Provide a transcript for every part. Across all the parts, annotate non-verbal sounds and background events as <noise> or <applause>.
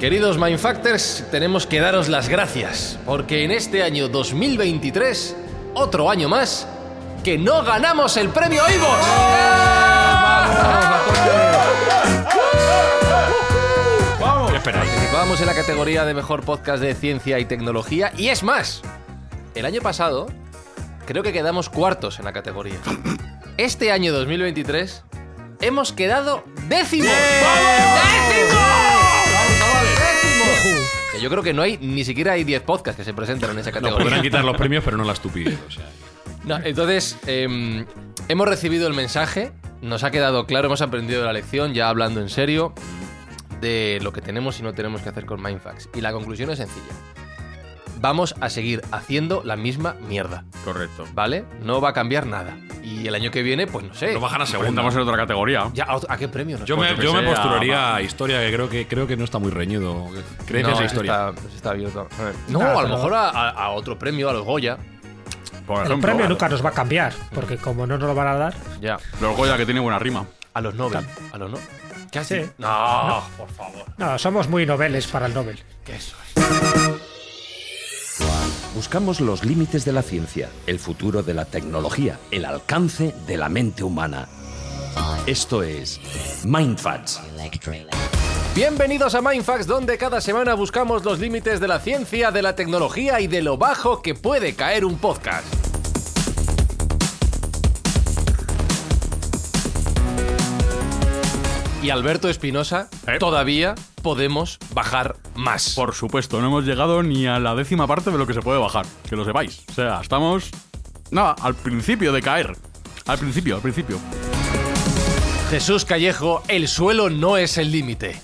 Queridos Mindfactors, tenemos que daros las gracias, porque en este año 2023, otro año más, que no ganamos el premio Ivos. ¡Vamos! ¿Qué esperáis? Participábamos en la categoría de mejor podcast de ciencia y tecnología, y es más, el año pasado creo que quedamos cuartos en la categoría. Este año 2023 hemos quedado décimos. ¡Décimos! ¡Décimos! Que yo creo que no hay, ni siquiera hay 10 podcasts que se presentan en esa categoría. podrán quitar los premios, pero no la estupidez. O sea, No, entonces, em, hemos recibido el mensaje, nos ha quedado claro, hemos aprendido la lección, ya hablando en serio, de lo que tenemos y no tenemos que hacer con Mindfax. Y la conclusión es sencilla. Vamos a seguir haciendo la misma mierda, correcto. ¿vale? No va a cambiar nada. Y el año que viene, pues no sé. Nos bajan a segunda. Estamos en otra categoría. Ya, ¿a, otro- ¿a qué premio? nos Yo me, ponemos? yo me postularía va. a historia, que creo que creo que no está muy reñido. Creencias No, e historia. Está, ese está abierto. A ver. No, Claro, a lo pero- mejor a, a- a otro premio, a los Goya. Por El ejemplo, premio nunca nos va a cambiar, porque como no nos lo van a dar, Ya. Los Goya que tiene buena rima. A los Nobel. A los no. ¿Qué Sí. dicho? No, por favor. no, somos muy noveles para el Nobel. Eso es. Buscamos los límites de la ciencia, el futuro de la tecnología, el alcance de la mente humana. Esto es Mindfacts. Bienvenidos a Mindfax, donde cada semana buscamos los límites de la ciencia, de la tecnología y de lo bajo que puede caer un podcast. Y Alberto Espinosa, ¿Eh? todavía podemos bajar más. Por supuesto, no hemos llegado ni a la décima parte de lo que se puede bajar. Que lo sepáis. O sea, estamos. Nada, al principio de caer. Al principio, al principio. Jesús Callejo, el suelo no es el límite.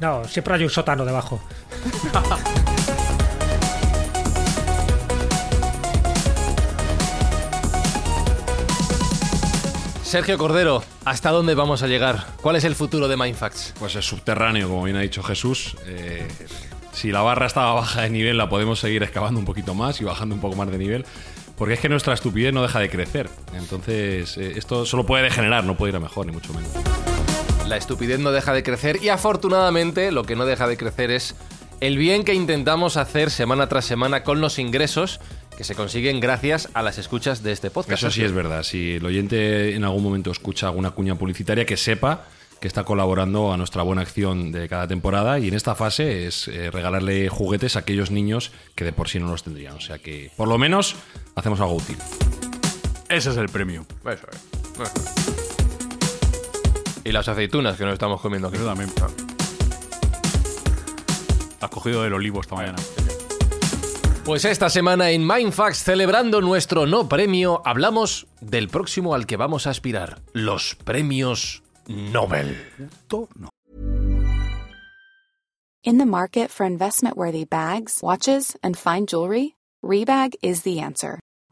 No, siempre hay un sótano debajo. <laughs> Sergio Cordero, ¿hasta dónde vamos a llegar? ¿Cuál es el futuro de Mindfacts? Pues es subterráneo, como bien ha dicho Jesús. Eh, si la barra estaba baja de nivel, la podemos seguir excavando un poquito más y bajando un poco más de nivel. Porque es que nuestra estupidez no deja de crecer. Entonces, eh, esto solo puede degenerar, no puede ir a mejor, ni mucho menos. La estupidez no deja de crecer y afortunadamente lo que no deja de crecer es el bien que intentamos hacer semana tras semana con los ingresos que se consiguen gracias a las escuchas de este podcast. Eso sí es verdad. Si el oyente en algún momento escucha alguna cuña publicitaria, que sepa que está colaborando a nuestra buena acción de cada temporada y en esta fase es eh, regalarle juguetes a aquellos niños que de por sí no los tendrían. O sea que, por lo menos, hacemos algo útil. Ese es el premio. Eso es. Y las aceitunas que nos estamos comiendo aquí. Eso también. Has cogido del olivo esta mañana. Pues esta semana en Mindfax, celebrando nuestro no premio, hablamos del próximo al que vamos a aspirar, los premios Nobel. In the market for investment worthy bags, watches, and fine jewelry, Rebag is the answer.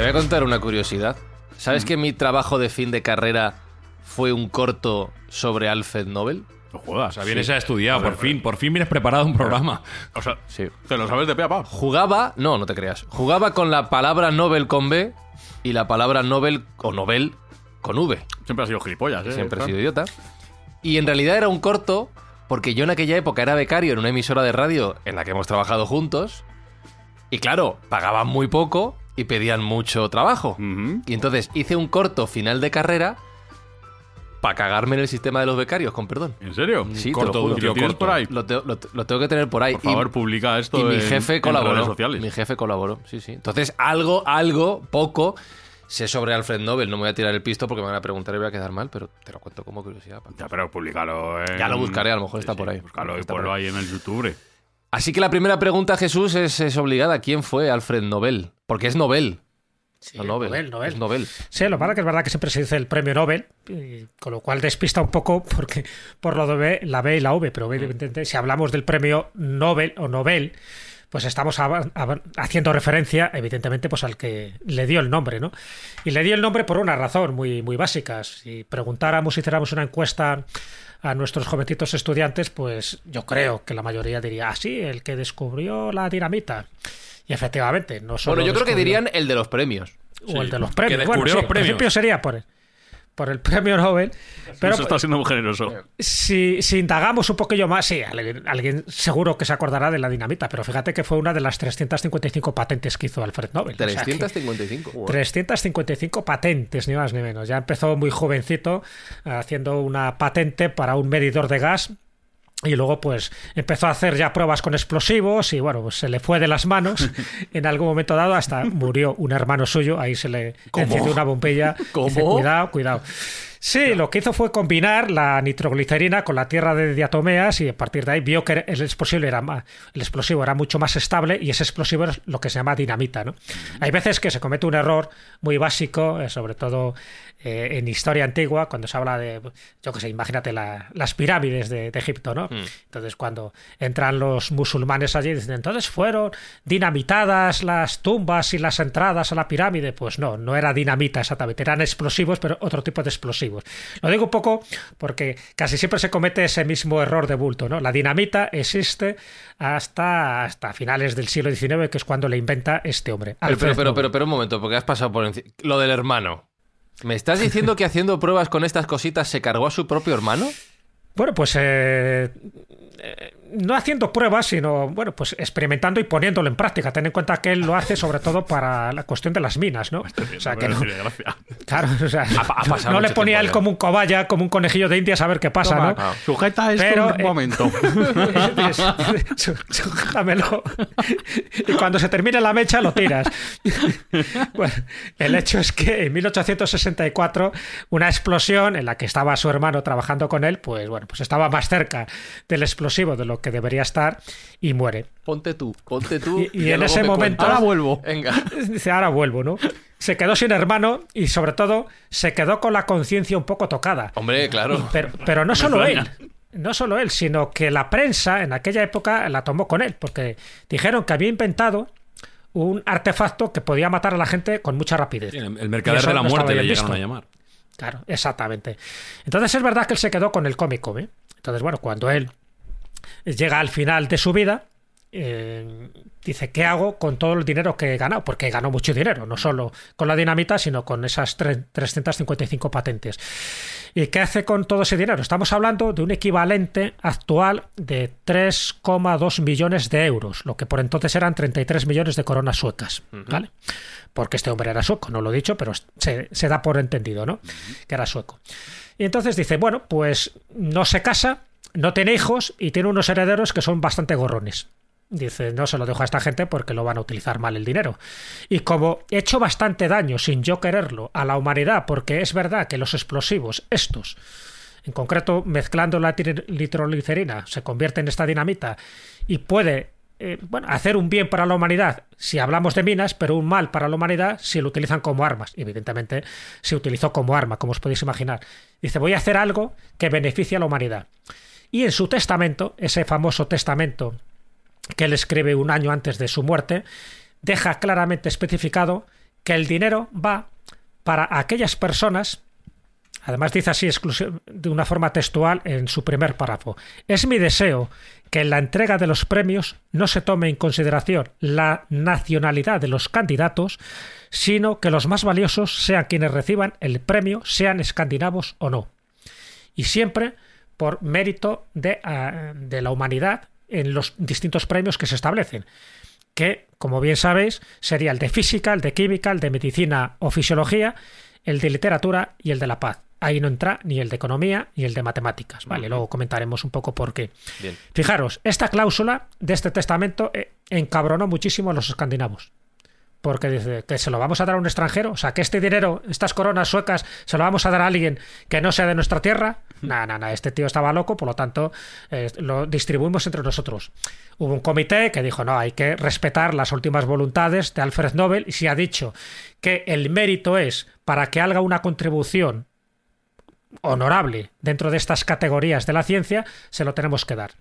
Te voy a contar una curiosidad. ¿Sabes que mi trabajo de fin de carrera fue un corto sobre Alfred Nobel? No jodas. O sea, vienes a estudiar, A ver, por fin, por fin vienes preparado un programa. O sea, Sí. te lo sabes de pe a pa. Jugaba, no, no te creas. Jugaba con la palabra Nobel con B y la palabra Nobel o Nobel con V. Siempre has sido gilipollas, ¿eh? Siempre he sido idiota. Y en realidad era un corto porque yo en aquella época era becario en una emisora de radio en la que hemos trabajado juntos. Y claro, pagaban muy poco y pedían mucho trabajo. Y entonces hice un corto final de carrera para cagarme en el sistema de los becarios, con perdón. ¿En serio? Sí, te corto, lo juro. un ¿Lo tienes corto. por ahí? Lo, te- lo te- lo tengo que tener por ahí. Por favor, y, publica esto y mi jefe en colaboró. redes sociales. Mi jefe colaboró, sí, sí. Entonces, algo, algo, poco, sé sobre Alfred Nobel. No me voy a tirar el pisto porque me van a preguntar y voy a quedar mal, pero te lo cuento como curiosidad. Ya, pero publicalo en... Ya lo buscaré, a lo mejor está por ahí. Búscalo y ponlo ahí en el YouTube. Así que la primera pregunta, Jesús, es, es obligada. ¿Quién fue Alfred Nobel? Porque es Nobel. Sí, no Nobel. Nobel, Nobel. Es Nobel. Sí, lo malo que es verdad que siempre se dice el premio Nobel, y con lo cual despista un poco porque por lo de B, la B y la V, pero evidentemente si hablamos del premio Nobel o Nobel, pues estamos haciendo referencia, evidentemente, pues al que le dio el nombre, ¿no? Y le dio el nombre por una razón muy, muy básica. Si preguntáramos, hiciéramos una encuesta a nuestros jovencitos estudiantes, pues yo creo que la mayoría diría, ah, sí, el que descubrió la dinamita. Y efectivamente, no solo Bueno, yo creo que dirían el de los premios. o el de los que premios. Bueno, sí, los en premios. principio sería por el, por el <laughs> premio Nobel. Pero Eso está siendo muy generoso. si, si indagamos un poquillo más, sí, alguien, alguien seguro que se acordará de la dinamita, pero fíjate que fue una de las 355 patentes que hizo Alfred Nobel. O sea que 355. 355 patentes, ni más ni menos. Ya empezó muy jovencito eh, haciendo una patente para un medidor de gas. Y luego, pues, empezó a hacer ya pruebas con explosivos y, bueno, pues se le fue de las manos <laughs> en algún momento dado hasta murió un hermano suyo. Ahí se le encendió una bombilla. ¿Cómo? Dice, cuidado, cuidado. Sí, lo que hizo fue combinar la nitroglicerina con la tierra de diatomeas y a partir de ahí vio que el explosivo era más, el explosivo era mucho más estable y ese explosivo es lo que se llama dinamita, ¿no? Hay veces que se comete un error muy básico, eh, sobre todo eh, en historia antigua, cuando se habla de, yo qué sé, imagínate la- las pirámides de, de Egipto, ¿no? Entonces cuando entran los musulmanes allí dicen, entonces fueron dinamitadas las tumbas y las entradas a la pirámide. Pues no, no era dinamita exactamente, eran explosivos, pero otro tipo de explosivos. Lo digo un poco porque casi siempre se comete ese mismo error de bulto, ¿no? La dinamita existe hasta, hasta finales del siglo XIX, que es cuando le inventa este hombre. Pero, pero, pero, pero, pero un momento, porque has pasado por encima. Lo del hermano. ¿Me estás diciendo que haciendo pruebas con estas cositas se cargó a su propio hermano? Bueno, pues eh, eh, no haciendo pruebas, sino bueno, pues experimentando y poniéndolo en práctica. Ten en cuenta que él lo hace sobre todo para la cuestión de las minas, ¿no? O sea, que no, Gracias. claro, o sea, ha pasado no le ponía él ya. como un cobaya, como un conejillo de indias a ver qué pasa, Toma, ¿no? Sujeta esto Pero, un eh, momento. <laughs> Sujétamelo. Y cuando se termine la mecha, lo tiras. Bueno, el hecho es que en 1864, una explosión en la que estaba su hermano trabajando con él, pues bueno, pues estaba más cerca del explosivo de lo que debería estar y muere. Ponte tú, ponte tú. Y- en ese me momento- cuentas. Ahora vuelvo. Venga. <laughs> Dice, ahora vuelvo, ¿no? Se quedó sin hermano y sobre todo se quedó con la conciencia un poco tocada. Hombre, claro. Pero, pero no solo él. No solo él, sino que la prensa en aquella época la tomó con él, porque dijeron que había inventado un artefacto que podía matar a la gente con mucha rapidez. Sí, El mercader de la no muerte le llegaron visto. a llamar. Claro, exactamente. Entonces es verdad que él se quedó con el cómico. ¿eh? Entonces, bueno, cuando él llega al final de su vida, eh, dice, ¿qué hago con todo el dinero que he ganado? Porque ganó mucho dinero, no solo con la dinamita, sino con esas tre- 355 patentes. ¿Y qué hace con todo ese dinero? Estamos hablando de un equivalente actual de 3,2 millones de euros, lo que por entonces eran 33 millones de coronas suecas. ¿Vale? Porque este hombre era sueco, no lo he dicho, pero se, se da por entendido, ¿no? Que era sueco. Y entonces dice, bueno, pues no se casa, no tiene hijos y tiene unos herederos que son bastante gorrones. Dice, no se lo dejo a esta gente porque lo van a utilizar mal el dinero. Y como he hecho bastante daño sin yo quererlo a la humanidad, porque es verdad que los explosivos, estos, en concreto mezclando la nitroglicerina, se convierte en esta dinamita y puede eh, bueno, hacer un bien para la humanidad si hablamos de minas, pero un mal para la humanidad si lo utilizan como armas. Evidentemente se utilizó como arma, como os podéis imaginar. Dice, voy a hacer algo que beneficie a la humanidad. Y en su testamento, ese famoso testamento que él escribe un año antes de su muerte, deja claramente especificado que el dinero va para aquellas personas Además dice así de una forma textual en su primer párrafo. Es mi deseo que en la entrega de los premios no se tome en consideración la nacionalidad de los candidatos, sino que los más valiosos sean quienes reciban el premio, sean escandinavos o no. Y siempre por mérito de, ah, de la humanidad en los distintos premios que se establecen que, como bien sabéis, sería el de física, el de química, el de medicina o fisiología, el de literatura y el de la paz. Ahí no entra ni el de economía ni el de matemáticas, ¿vale? Luego comentaremos un poco por qué. Bien. Fijaros, esta cláusula de este testamento eh, encabronó muchísimo a los escandinavos. Porque dice que se lo vamos a dar a un extranjero, o sea, que este dinero, estas coronas suecas, se lo vamos a dar a alguien que no sea de nuestra tierra. Nada, nada, nada, este tío estaba loco, por lo tanto, eh, lo distribuimos entre nosotros. Hubo un comité que dijo, no, hay que respetar las últimas voluntades de Alfred Nobel y si ha dicho que el mérito es para que haga una contribución honorable dentro de estas categorías de la ciencia, se lo tenemos que dar.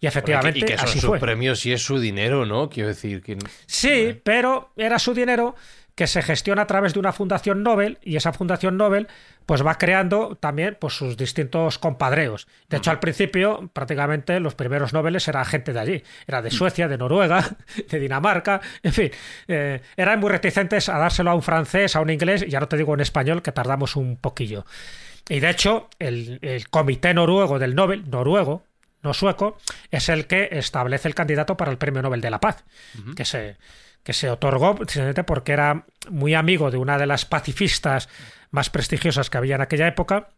Y efectivamente y que son así sus fue. premios y es su dinero, ¿no? Quiero decir que... Sí, pero era su dinero que se gestiona a través de una fundación Nobel y esa fundación Nobel pues va creando también pues sus distintos compadreos. De hecho, al principio prácticamente los primeros Nobeles era gente de allí. Era de Suecia, de Noruega, <laughs> de Dinamarca, en fin. eh, eran muy reticentes a dárselo a un francés, a un inglés, y ya no te digo en español que tardamos un poquillo. Y de hecho, el, el comité noruego del Nobel, noruego, no sueco, es el que establece el candidato para el Premio Nobel de la Paz, que se que se otorgó precisamente porque era muy amigo de una de las pacifistas más prestigiosas que había en aquella época.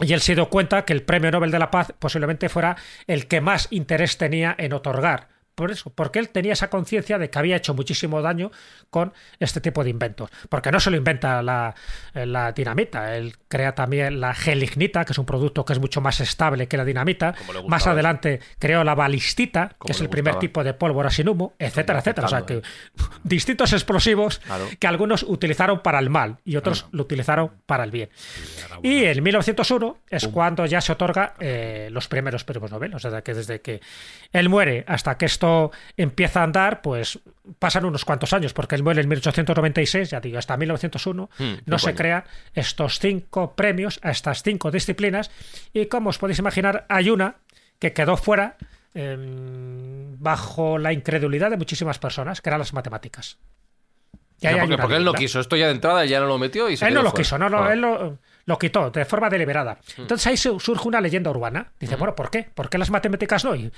Y él se dio cuenta que el Premio Nobel de la Paz posiblemente fuera el que más interés tenía en otorgar. Por eso, porque él tenía esa conciencia de que había hecho muchísimo daño con este tipo de inventos. Porque no se lo inventa la, la dinamita, él crea también la gelignita, que es un producto que es mucho más estable que la dinamita. Más adelante creó la balistita, que es el primer tipo de pólvora sin humo, etcétera, etcétera. O sea que <laughs> distintos explosivos Claro. que algunos utilizaron para el mal y otros lo utilizaron para el bien. Y en 1901 es cuando ya se otorga eh, los primeros premios Nobel. O sea, que desde que él muere hasta que esto empieza a andar, pues pasan unos cuantos años, porque él muere en 1896, ya digo, hasta 1901 Hmm, no se crean estos cinco premios a estas cinco disciplinas. Y como os podéis imaginar, hay una que quedó fuera em, bajo la incredulidad de muchísimas personas, que eran las matemáticas. No, porque, él no quiso. Esto ya de entrada ya no lo metió y se Él no lo fuera. quiso, no, no, Ah. él lo, lo quitó de forma deliberada. Entonces ahí su- surge una leyenda urbana. Dice, bueno, ¿por qué? ¿Por qué las matemáticas no? Y,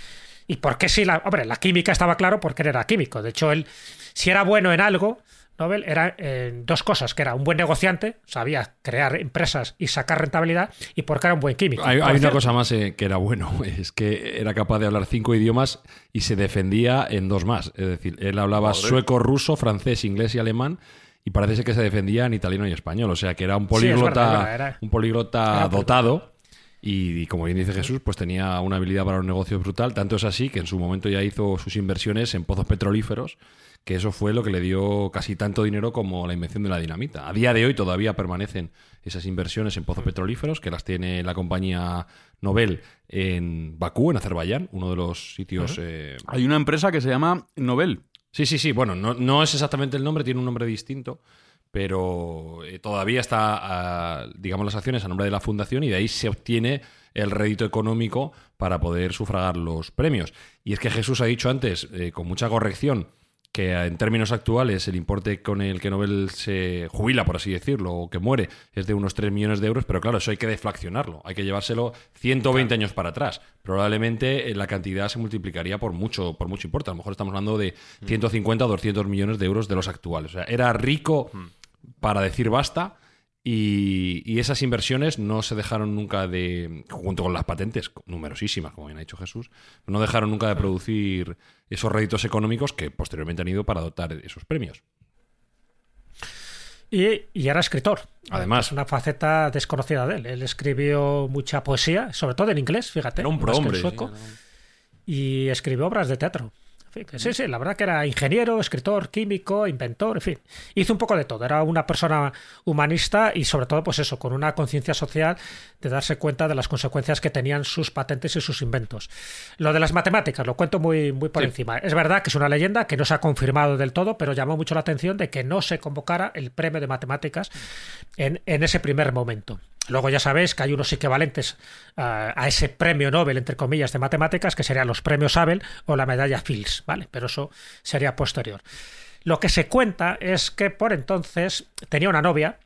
y por qué si la. Hombre, la química estaba claro porque él era químico. De hecho, él, si era bueno en algo, Nobel era eh, dos cosas: que era un buen negociante, sabía crear empresas y sacar rentabilidad, y porque era un buen químico. Hay, una cierto, cosa más eh, que era bueno, <laughs> es que era capaz de hablar cinco idiomas y se defendía en dos más. Es decir, él hablaba sueco, ruso, francés, inglés y alemán y parece ser que se defendía en italiano y español. O sea, que era un políglota, verdad, es verdad, era- un políglota era un políglota. dotado. Y, y como bien dice Jesús, pues tenía una habilidad para los negocios brutal. Tanto es así que en su momento ya hizo sus inversiones en pozos petrolíferos, que eso fue lo que le dio casi tanto dinero como la invención de la dinamita. A día de hoy todavía permanecen esas inversiones en pozos petrolíferos, que las tiene la compañía Nobel en Bakú, en Azerbaiyán, uno de los sitios... eh, Hay una empresa que se llama Nobel. Sí, sí, sí. Bueno, no, no es exactamente el nombre, tiene un nombre distinto, pero eh, todavía está, digamos, las acciones a nombre de la fundación y de ahí se obtiene el rédito económico para poder sufragar los premios. Y es que Jesús ha dicho antes, eh, con mucha corrección, que en términos actuales el importe con el que Nobel se jubila, por así decirlo, o que muere, es de unos 3 millones de euros, pero claro, eso hay que deflaccionarlo, hay que llevárselo 120 años para atrás. Probablemente eh, la cantidad se multiplicaría por mucho, por mucho importe. A lo mejor estamos hablando de 150 o 200 millones de euros de los actuales. O sea, era rico para decir basta. Y, y esas inversiones no se dejaron nunca de, junto con las patentes, numerosísimas, como bien ha dicho Jesús, no dejaron nunca de producir esos réditos económicos que posteriormente han ido para dotar esos premios. Y, y era escritor. Además. Es una faceta desconocida de él. Él escribió mucha poesía, sobre todo en inglés, fíjate. Era un prohombre, Y escribió obras de teatro. Fin, sí, sí, la verdad que era ingeniero, escritor, químico, inventor, en fin. Hizo un poco de todo. Era una persona humanista y sobre todo, pues eso, con una conciencia social de darse cuenta de las consecuencias que tenían sus patentes y sus inventos. Lo de las matemáticas, lo cuento muy, muy por Sí. encima. Es verdad que es una leyenda que no se ha confirmado del todo, pero llamó mucho la atención de que no se convocara el premio de matemáticas en, en ese primer momento. Luego ya sabéis que hay unos equivalentes ah, a ese premio Nobel, entre comillas, de matemáticas, que serían los premios Abel o la medalla Fields, ¿vale? Pero eso sería posterior. Lo que se cuenta es que por entonces tenía una novia,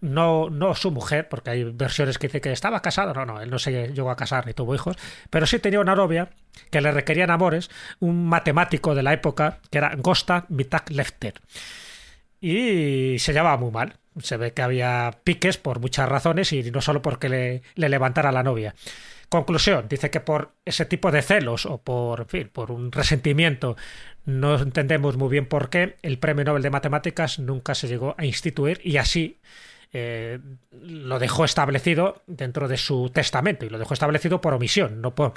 no, no su mujer, porque hay versiones que dicen que estaba casado, no, no, él no se llegó a casar ni tuvo hijos, pero sí tenía una novia que le requerían amores, un matemático de la época que era Gosta Mitak Lefter. Y se llevaba muy mal. Se ve que había piques por muchas razones y no solo porque le, le levantara la novia. Conclusión, dice que por ese tipo de celos o por, fin, por un resentimiento, no entendemos muy bien por qué, el Premio Nobel de Matemáticas nunca se llegó a instituir y así eh, lo dejó establecido dentro de su testamento y lo dejó establecido por omisión, no por,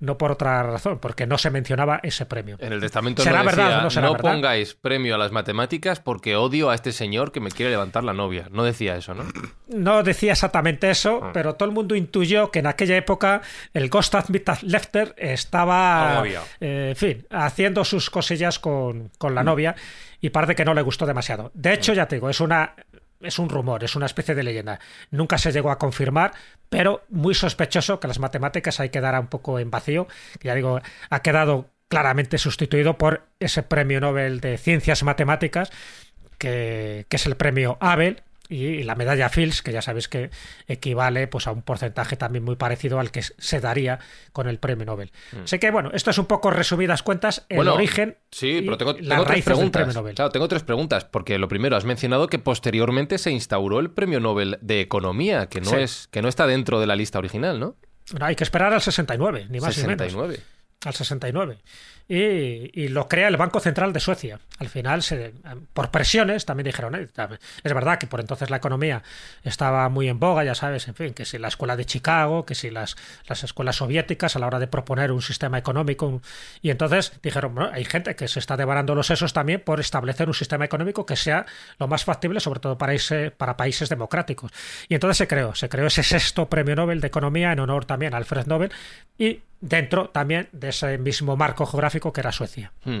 no por otra razón, porque no se mencionaba ese premio. En el testamento ¿Será no verdad decía, o no será verdad? pongáis premio a las matemáticas porque odio a este señor que me quiere levantar la novia. No decía eso, ¿no? No decía exactamente eso, Ah. pero todo el mundo intuyó que en aquella época el Gustav Mittag Lefter estaba, eh, en fin, haciendo sus cosillas con, con la novia y parece que no le gustó demasiado. De hecho, ya te digo, es una es un rumor, es una especie de leyenda. Nunca se llegó a confirmar, pero muy sospechoso que las matemáticas ahí quedara un poco en vacío. Ya digo, ha quedado claramente sustituido por ese premio Nobel de Ciencias Matemáticas, que, que es el premio Abel, y la medalla Fields, que ya sabéis que equivale pues, a un porcentaje también muy parecido al que se daría con el premio Nobel. Así que, bueno, esto es un poco resumidas cuentas, el Mm. Bueno, origen. Sí, y pero tengo, las tengo tres preguntas. premio Nobel. Claro, tengo tres preguntas. Porque lo primero, has mencionado que posteriormente se instauró el premio Nobel de Economía, que no, Sí. es, que no está dentro de la lista original, ¿no? No, hay que esperar al 69, ni más ni menos. 69. al 69. Y, y lo crea el Banco Central de Suecia. Al final, por presiones, también dijeron, eh, es verdad que por entonces la economía estaba muy en boga, ya sabes, en fin, que si la escuela de Chicago, que si las, las escuelas soviéticas a la hora de proponer un sistema económico. y entonces dijeron, bueno, hay gente que se está devorando los sesos también por establecer un sistema económico que sea lo más factible, sobre todo para, ese- para países democráticos. Y entonces se creó, se creó ese sexto premio Nobel de Economía en honor también a Alfred Nobel y dentro también de ese mismo marco geográfico que era Suecia. Hmm.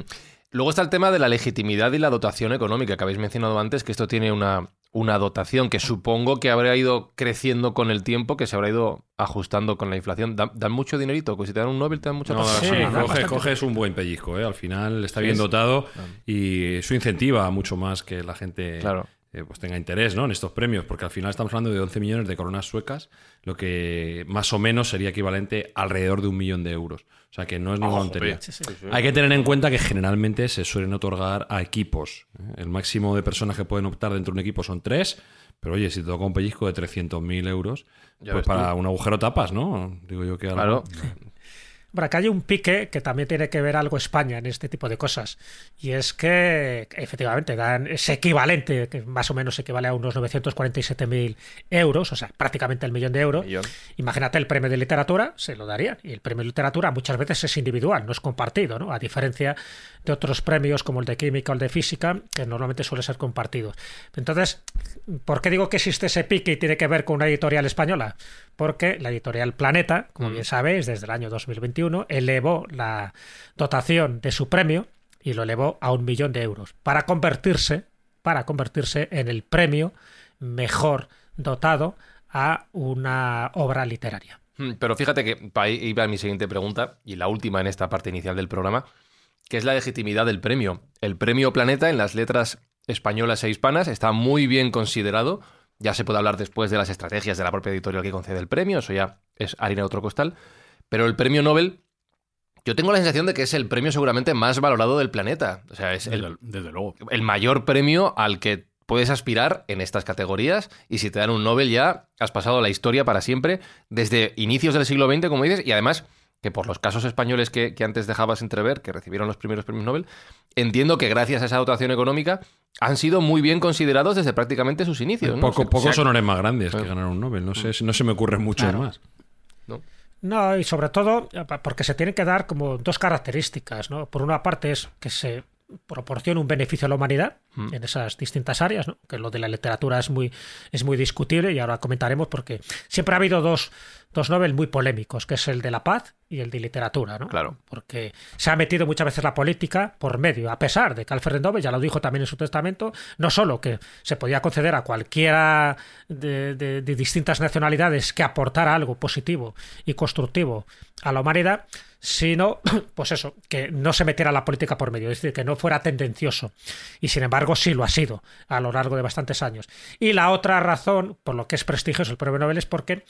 Luego está el tema de la legitimidad y la dotación económica, que habéis mencionado antes, que esto tiene una, una dotación que supongo que habrá ido creciendo con el tiempo, que se habrá ido ajustando con la inflación. ¿Dan, dan mucho dinerito? Pues si te dan un Nobel, te dan mucha No, sí, Sí, da coge, bastante. coges un buen pellizco, ¿eh? Al final está bien dotado y eso incentiva mucho más que la gente Claro. Eh, pues tenga interés ¿no? en estos premios, porque al final estamos hablando de 11 millones de coronas suecas, lo que más o menos sería equivalente alrededor de un millón de euros. O sea que no es ninguna tontería. Hay que tener en cuenta que generalmente se suelen otorgar a equipos. ¿eh? El máximo de personas que pueden optar dentro de un equipo son tres, pero oye, si te toca un pellizco de 300.000 euros, Ya pues para tú. un agujero tapas, ¿no? Digo yo que algo- Claro. Bueno, acá hay un pique que también tiene que ver algo España en este tipo de cosas. Y es que efectivamente dan ese equivalente, que más o menos equivale a unos 947.000 euros, o sea, prácticamente el millón de euros. Millón. Imagínate el premio de literatura, se lo daría. Y el premio de literatura muchas veces es individual, no es compartido, ¿no? A diferencia de otros premios como el de química o el de física, que normalmente suele ser compartido. Entonces, ¿por qué digo que existe ese pique y tiene que ver con una editorial española? Porque la editorial Planeta, como bien sabéis, desde el año 2021, elevó la dotación de su premio y lo elevó a un millón de euros para convertirse, para convertirse en el premio mejor dotado a una obra literaria. Hmm, Pero fíjate que ahí iba mi siguiente pregunta, y la última en esta parte inicial del programa, que es la legitimidad del premio. El premio Planeta en las letras españolas e hispanas está muy bien considerado. Ya se puede hablar después de las estrategias de la propia editorial que concede el premio, eso ya es harina de otro costal. Pero el premio Nobel, yo tengo la sensación de que es el premio seguramente más valorado del planeta. O sea, es el, Desde, desde luego. el mayor premio al que puedes aspirar en estas categorías y si te dan un Nobel ya has pasado la historia para siempre desde inicios del siglo XX, como dices, y además que por los casos españoles que, que antes dejabas entrever, que recibieron los primeros premios Nobel, entiendo que gracias a esa dotación económica han sido muy bien considerados desde prácticamente sus inicios. ¿no? Poco, O sea, pocos o sea, honores más grandes que Claro. ganar un Nobel. No sé, no se me ocurren muchos Claro. más. ¿no? No, y sobre todo eh, porque se tienen que dar como dos características, ¿no? Por una parte es que se proporciona un beneficio a la humanidad Mm. en esas distintas áreas, ¿no? que lo de la literatura es muy, es muy discutible y ahora comentaremos porque siempre ha habido dos, dos Nobel muy polémicos, que es el de la paz y el de literatura, ¿no? Claro. Porque se ha metido muchas veces la política por medio, a pesar de que Alfred Nobel ya lo dijo también en su testamento, no solo que se podía conceder a cualquiera de, de- de distintas nacionalidades que aportara algo positivo y constructivo a la humanidad, sino, <clears throat> pues eso, que no se metiera la política por medio, es decir, que no fuera tendencioso. Y sin embargo, sí lo ha sido a lo largo de bastantes años. Y la otra razón, por lo que es prestigioso el premio Nobel, es porque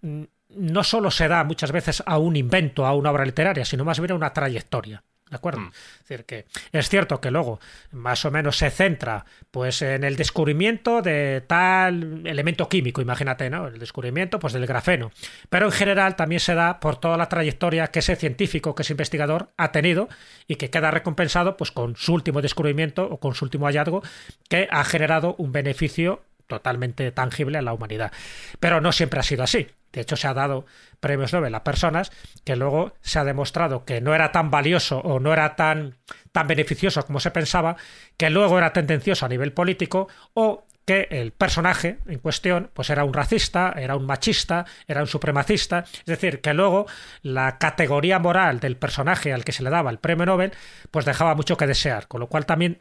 no solo se da muchas veces a un invento, a una obra literaria, sino más bien a una trayectoria. ¿De acuerdo? Es decir, que es cierto que luego más o menos se centra pues en el descubrimiento de tal elemento químico, imagínate, ¿no? El descubrimiento pues del grafeno. Pero en general también se da por toda la trayectoria que ese científico, que ese investigador ha tenido y que queda recompensado pues con su último descubrimiento o con su último hallazgo que ha generado un beneficio totalmente tangible a la humanidad. Pero no siempre ha sido así. De hecho, se ha dado premios Nobel a personas que luego se ha demostrado que no era tan valioso o no era tan, tan beneficioso como se pensaba, que luego era tendencioso a nivel político o que el personaje en cuestión pues era un racista, era un machista, era un supremacista, es decir, que luego la categoría moral del personaje al que se le daba el premio Nobel pues dejaba mucho que desear, con lo cual también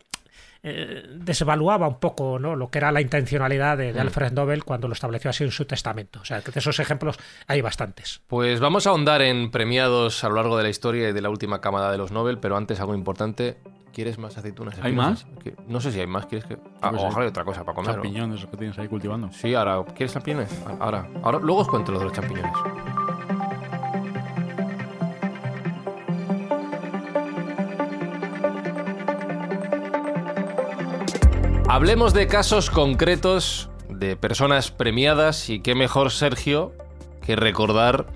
eh, desvaluaba un poco ¿no? lo que era la intencionalidad de, de Alfred Nobel cuando lo estableció así en su testamento. O sea, que de esos ejemplos hay bastantes. Pues vamos a ahondar en premiados a lo largo de la historia y de la última camada de los Nobel, pero antes algo importante. ¿Quieres más aceitunas? ¿Hay? ¿Qué- No sé si hay más. ¿Quieres que.? Ah, pues ojalá hay otra cosa para comer. ¿no? Champiñones que tienes ahí cultivando. Sí, ahora. ¿Quieres champiñones? Ahora. ahora. Luego os cuento lo de los champiñones. Hablemos de casos concretos de personas premiadas y qué mejor, Sergio, que recordar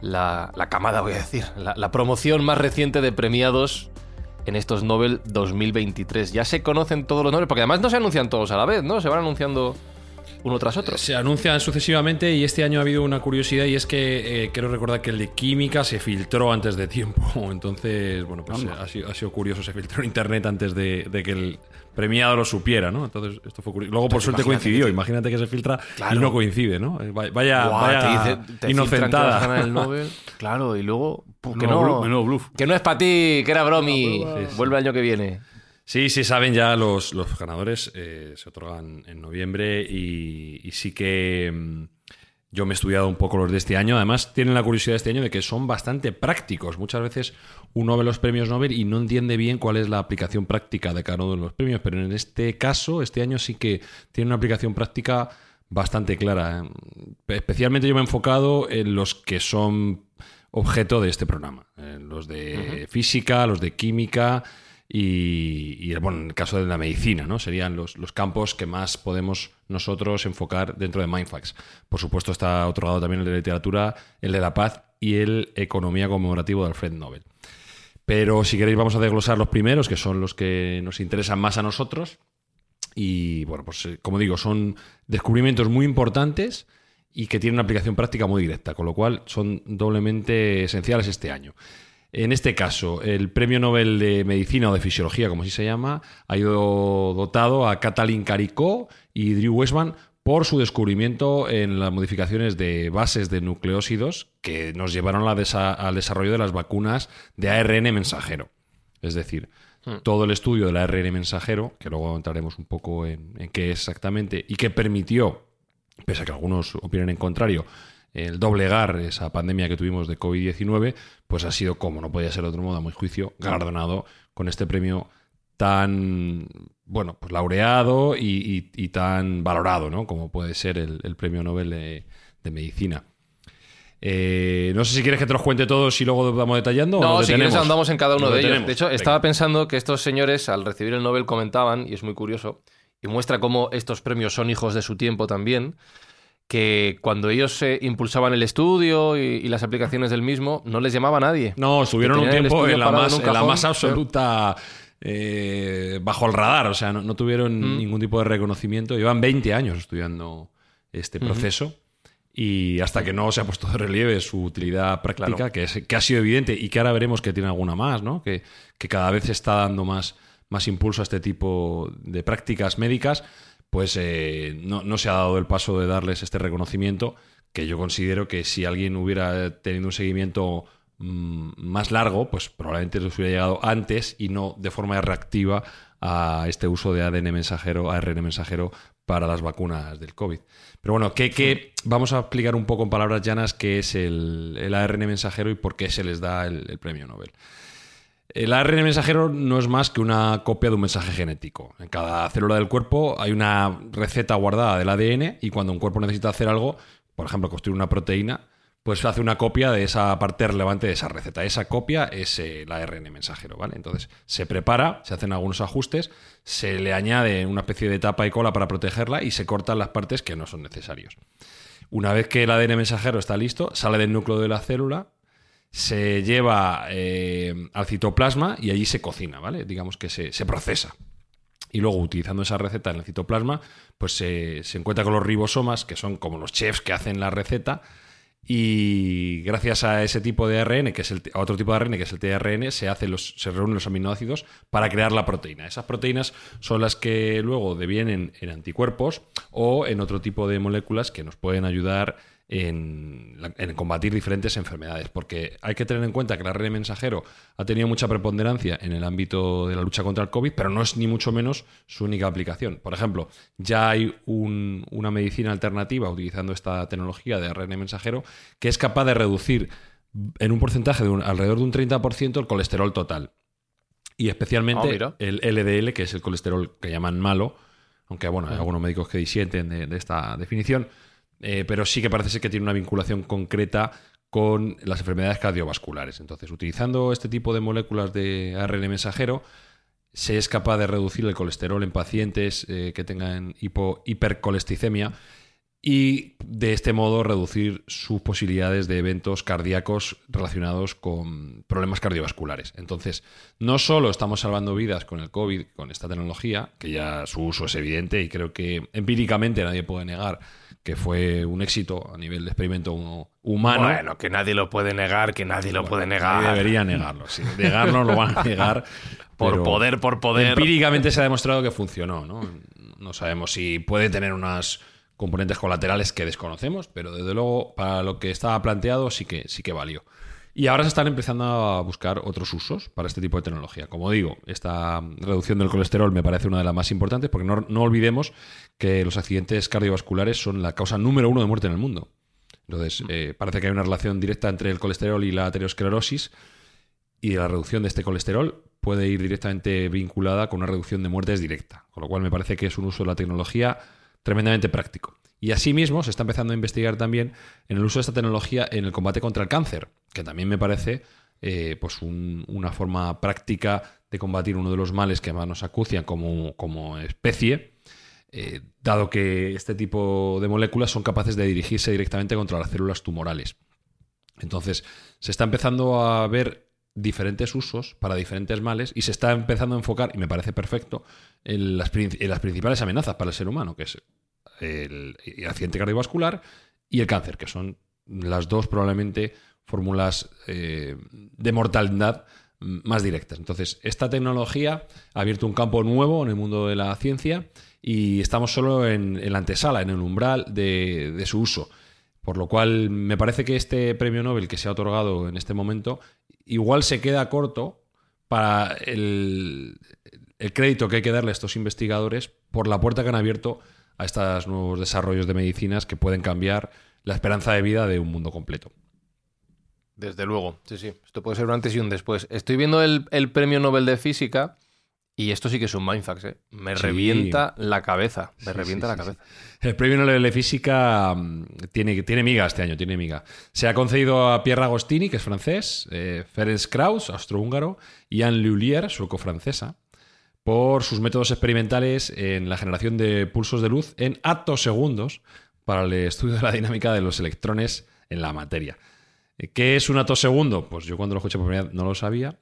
la, la camada, voy a decir, la, la promoción más reciente de premiados en estos Nobel 2023. Ya se conocen todos los Nobel, porque además no se anuncian todos a la vez, ¿no? Se van anunciando uno tras otro. Se anuncian sucesivamente y este año ha habido una curiosidad y es que eh, quiero recordar que el de química se filtró antes de tiempo. <laughs> Entonces, bueno, pues ha sido, ha sido curioso, se filtró en internet antes de, de que el premiado lo supiera, ¿no? Entonces, esto fue curioso. Luego, por Pues suerte, imagínate coincidió. que- Imagínate que se filtra Claro. y no coincide, ¿no? Eh, Vaya, vaya, te dice- te que inocentada. ganar el <laughs> Nobel. Claro, y luego. pues, que, no, bluff, que no es para ti, que era bromi. Sí, sí. Vuelve el año que viene. Sí, sí, saben ya los, los ganadores, eh, se otorgan en noviembre y, y sí que mm, yo me he estudiado un poco los de este año. Además, tienen la curiosidad este año de que son bastante prácticos. Muchas veces uno ve los premios Nobel y no entiende bien cuál es la aplicación práctica de cada uno de los premios, pero en este caso, este año sí que tiene una aplicación práctica bastante clara. Especialmente yo me he enfocado en los que son objeto de este programa. los de física, los de química y, y, bueno, en el caso de la medicina, ¿no? Serían los, los campos que más podemos nosotros enfocar dentro de Mindfax. Por supuesto, está otorgado también el de literatura, el de la paz y el economía conmemorativo de Alfred Nobel. Pero si queréis vamos a desglosar los primeros, que son los que nos interesan más a nosotros. Y bueno, pues eh, como digo, son descubrimientos muy importantes y que tienen una aplicación práctica muy directa, con lo cual son doblemente esenciales este año. En este caso, el Premio Nobel de Medicina o de Fisiología, como así se llama, ha ido dotado a Katalin Karikó y Drew Weissman por su descubrimiento en las modificaciones de bases de nucleósidos que nos llevaron a desa- al desarrollo de las vacunas de ARN mensajero. Es decir, todo el estudio del ARN mensajero, que luego entraremos un poco en, en qué es exactamente, y que permitió, pese a que algunos opinen en contrario, el doblegar esa pandemia que tuvimos de COVID-19, pues ha sido, como no podía ser de otro modo, a mi juicio, galardonado con este premio tan, bueno, pues laureado y, y- y tan valorado, ¿no? Como puede ser el, el premio Nobel de, de Medicina. Eh, no sé si quieres que te los cuente todos y luego vamos detallando. o No, nos si quieres andamos en cada uno de ellos. De hecho, Venga. estaba pensando que estos señores, al recibir el Nobel, comentaban, y es muy curioso, y muestra cómo estos premios son hijos de su tiempo también, que cuando ellos eh, impulsaban el estudio y, y las aplicaciones del mismo, no les llamaba a nadie. No, estuvieron un tiempo en la, más, en la más absoluta eh, bajo el radar, o sea, no, no tuvieron Mm. ningún tipo de reconocimiento. Llevan 20 años estudiando este proceso Y hasta que no se ha puesto de relieve su utilidad práctica, Claro. que, es, que ha sido evidente y que ahora veremos que tiene alguna más, ¿no? Que, que cada vez se está dando más, más impulso a este tipo de prácticas médicas, pues eh, no, no se ha dado el paso de darles este reconocimiento, que yo considero que si alguien hubiera tenido un seguimiento mm, más largo, pues probablemente les hubiera llegado antes y no de forma reactiva a este uso de ADN mensajero, ARN mensajero para las vacunas del COVID. Pero bueno, ¿qué, qué- vamos a explicar un poco en palabras llanas qué es el, el ARN mensajero y por qué se les da el, el premio Nobel. El ARN mensajero no es más que una copia de un mensaje genético. En cada célula del cuerpo hay una receta guardada del ADN y cuando un cuerpo necesita hacer algo, por ejemplo, construir una proteína, pues hace una copia de esa parte relevante de esa receta. Esa copia es el ARN mensajero, ¿vale? Entonces se prepara, se hacen algunos ajustes, se le añade una especie de tapa y cola para protegerla y se cortan las partes que no son necesarios. Una vez que el ADN mensajero está listo, sale del núcleo de la célula, se lleva eh, al citoplasma y allí se cocina, ¿vale? Digamos que se, procesa. Y luego, utilizando esa receta en el citoplasma, pues se, se encuentra con los ribosomas, que son como los chefs que hacen la receta. Y gracias a ese tipo de ARN, que es el, otro tipo de ARN, que es el tRN, se, los, se reúnen los aminoácidos para crear la proteína. Esas proteínas son las que luego devienen en anticuerpos o en otro tipo de moléculas que nos pueden ayudar en, la- en combatir diferentes enfermedades. Porque hay que tener en cuenta que el ARN mensajero ha tenido mucha preponderancia en el ámbito de la lucha contra el COVID, pero no es ni mucho menos su única aplicación. Por ejemplo, ya hay un- una medicina alternativa utilizando esta tecnología de ARN mensajero que es capaz de reducir en un porcentaje de un- alrededor de un 30% el colesterol total. Y Ah, especialmente mira. el LDL, que es el colesterol que llaman malo, aunque bueno, hay algunos médicos que disienten de, de esta definición, eh, pero sí que parece ser que tiene una vinculación concreta con las enfermedades cardiovasculares. Entonces, utilizando este tipo de moléculas de ARN mensajero, se es capaz de reducir el colesterol en pacientes eh, que tengan hipo- hipercolesticemia y de este modo reducir sus posibilidades de eventos cardíacos relacionados con problemas cardiovasculares. Entonces, no solo estamos salvando vidas con el COVID, con esta tecnología, que ya su uso es evidente y creo que empíricamente nadie puede negar que fue un éxito a nivel de experimento hu- humano. Bueno, que nadie lo puede negar, que nadie lo puede Nadie negar. debería negarlo. Si negarlo lo van a <laughs> negar. Por poder, por poder. Empíricamente se ha demostrado que funcionó, ¿no? No sabemos si puede tener unas componentes colaterales que desconocemos, pero desde luego para lo que estaba planteado sí que, sí que valió. Y ahora se están empezando a buscar otros usos para este tipo de tecnología. Como digo, esta reducción del colesterol me parece una de las más importantes porque no, no olvidemos que los accidentes cardiovasculares son la causa número uno de muerte en el mundo. Entonces, eh, parece que hay una relación directa entre el colesterol y la aterosclerosis y la reducción de este colesterol puede ir directamente vinculada con una reducción de muertes directa. Con lo cual me parece que es un uso de la tecnología tremendamente práctico. Y asimismo se está empezando a investigar también en el uso de esta tecnología en el combate contra el cáncer, que también me parece eh, pues un- una forma práctica de combatir uno de los males que más nos acucian como, como especie, eh, dado que este tipo de moléculas son capaces de dirigirse directamente contra las células tumorales. Entonces, se está empezando a ver diferentes usos para diferentes males y se está empezando a enfocar, y me parece perfecto, en las, principales amenazas para el ser humano, que es el, accidente cardiovascular y el cáncer, que son las dos probablemente fórmulas eh, de mortalidad más directas. Entonces, esta tecnología ha abierto un campo nuevo en el mundo de la ciencia y estamos solo en, en la antesala, en el umbral de, de su uso. Por lo cual, me parece que este premio Nobel que se ha otorgado en este momento igual se queda corto para el, el crédito que hay que darle a estos investigadores por la puerta que han abierto a estos nuevos desarrollos de medicinas que pueden cambiar la esperanza de vida de un mundo completo. Desde luego, sí, sí. Esto puede ser un antes y un después. Estoy viendo el, el premio Nobel de Física y esto sí que es un mindfax, ¿eh? Me Sí. revienta la cabeza. Me Sí, revienta sí, la cabeza. El premio Nobel de Física mm, tiene, tiene miga este año, tiene miga. Se ha concedido a Pierre Agostini, que es francés, eh, Ferenc Krauss, austrohúngaro, y Anne Lullier, sueco-francesa, por sus métodos experimentales en la generación de pulsos de luz en atosegundos para el estudio de la dinámica de los electrones en la materia. Eh, ¿Qué es un atosegundo? Pues yo cuando lo escuché por primera vez no lo sabía.